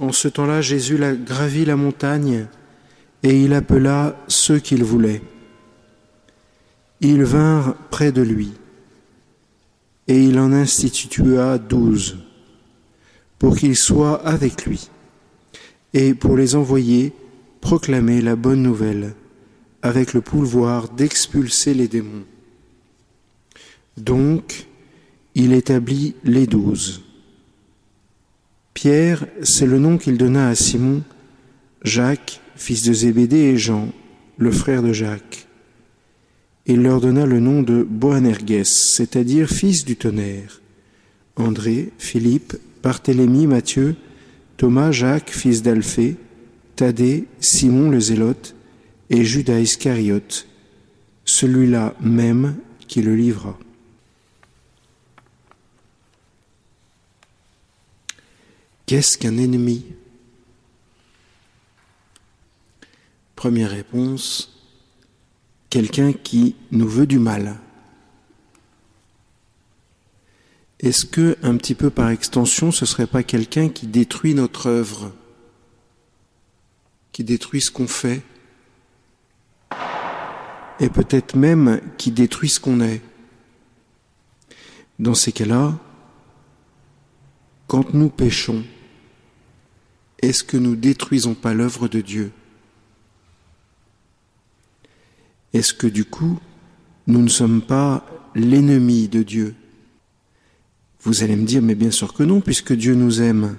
En ce temps-là, Jésus gravit la montagne et il appela ceux qu'il voulait. Ils vinrent près de lui et il en institua douze pour qu'ils soient avec lui et pour les envoyer proclamer la bonne nouvelle avec le pouvoir d'expulser les démons. Donc, il établit les douze. Pierre, c'est le nom qu'il donna à Simon, Jacques, fils de Zébédée, et Jean, le frère de Jacques. Il leur donna le nom de Boanerges, c'est-à-dire fils du tonnerre. André, Philippe, Barthélemy, Matthieu, Thomas, Jacques, fils d'Alphée, Thaddée, Simon le Zélote et Judas Iscariote, celui-là même qui le livra. Qu'est-ce qu'un ennemi? Première réponse, quelqu'un qui nous veut du mal. Est-ce que, un petit peu par extension, ce ne serait pas quelqu'un qui détruit notre œuvre, qui détruit ce qu'on fait, et peut-être même qui détruit ce qu'on est? Dans ces cas-là, quand nous péchons, est-ce que nous détruisons pas l'œuvre de Dieu? Est-ce que du coup, nous ne sommes pas l'ennemi de Dieu? Vous allez me dire, mais bien sûr que non, puisque Dieu nous aime.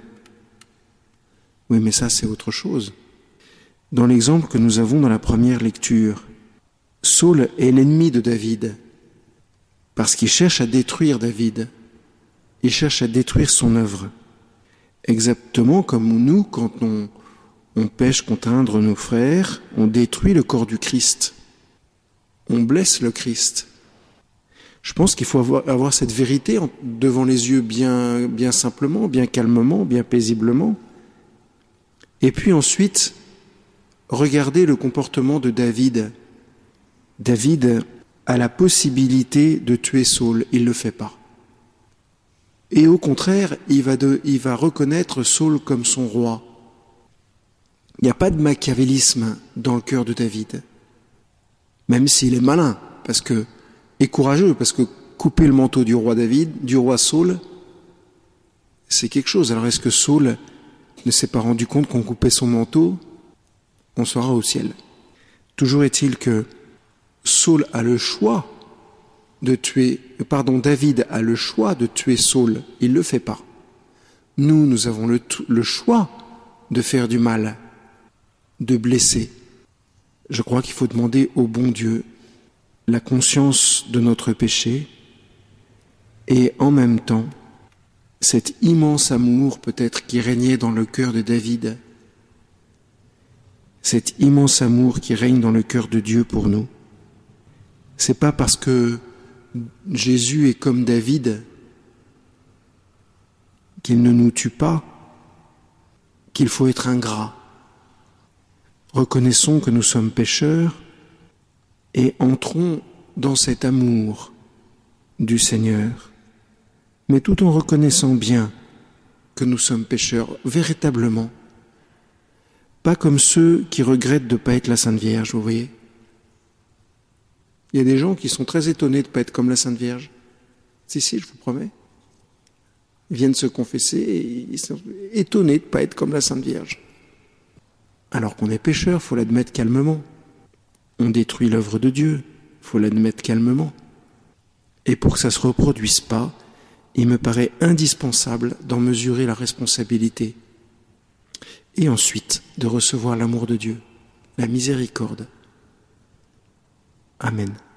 Oui, mais ça, c'est autre chose. Dans l'exemple que nous avons dans la première lecture, Saul est l'ennemi de David, parce qu'il cherche à détruire David, il cherche à détruire son œuvre. Exactement comme nous, quand on, on pêche contre nos frères, on détruit le corps du Christ. On blesse le Christ. Je pense qu'il faut avoir, cette vérité devant les yeux bien, bien simplement, bien calmement, bien paisiblement. Et puis ensuite, regarder le comportement de David. David a la possibilité de tuer Saul, il ne le fait pas. Et au contraire, il va, reconnaître Saul comme son roi. Il n'y a pas de machiavélisme dans le cœur de David, même s'il est malin, parce que et courageux, parce que couper le manteau du roi David, du roi Saul, c'est quelque chose. Alors est-ce que Saul ne s'est pas rendu compte qu'on coupait son manteau? On sera au ciel. Toujours est-il que Saul a le choix de tuer, pardon, David a le choix de tuer Saul, il ne le fait pas. Nous, nous avons le, le choix de faire du mal, de blesser. Je crois qu'il faut demander au bon Dieu la conscience de notre péché et en même temps cet immense amour peut-être qui régnait dans le cœur de David, cet immense amour qui règne dans le cœur de Dieu pour nous. C'est pas parce que Jésus est comme David, qu'il ne nous tue pas, qu'il faut être ingrat. Reconnaissons que nous sommes pécheurs et entrons dans cet amour du Seigneur, mais tout en reconnaissant bien que nous sommes pécheurs véritablement, pas comme ceux qui regrettent de ne pas être la Sainte Vierge, vous voyez il y a des gens qui sont très étonnés de ne pas être comme la Sainte Vierge. Si, si, je vous promets. Ils viennent se confesser et ils sont étonnés de ne pas être comme la Sainte Vierge. Alors qu'on est pécheur, faut l'admettre calmement. On détruit l'œuvre de Dieu, faut l'admettre calmement. Et pour que ça ne se reproduise pas, il me paraît indispensable d'en mesurer la responsabilité. Et ensuite de recevoir l'amour de Dieu, la miséricorde. Amen.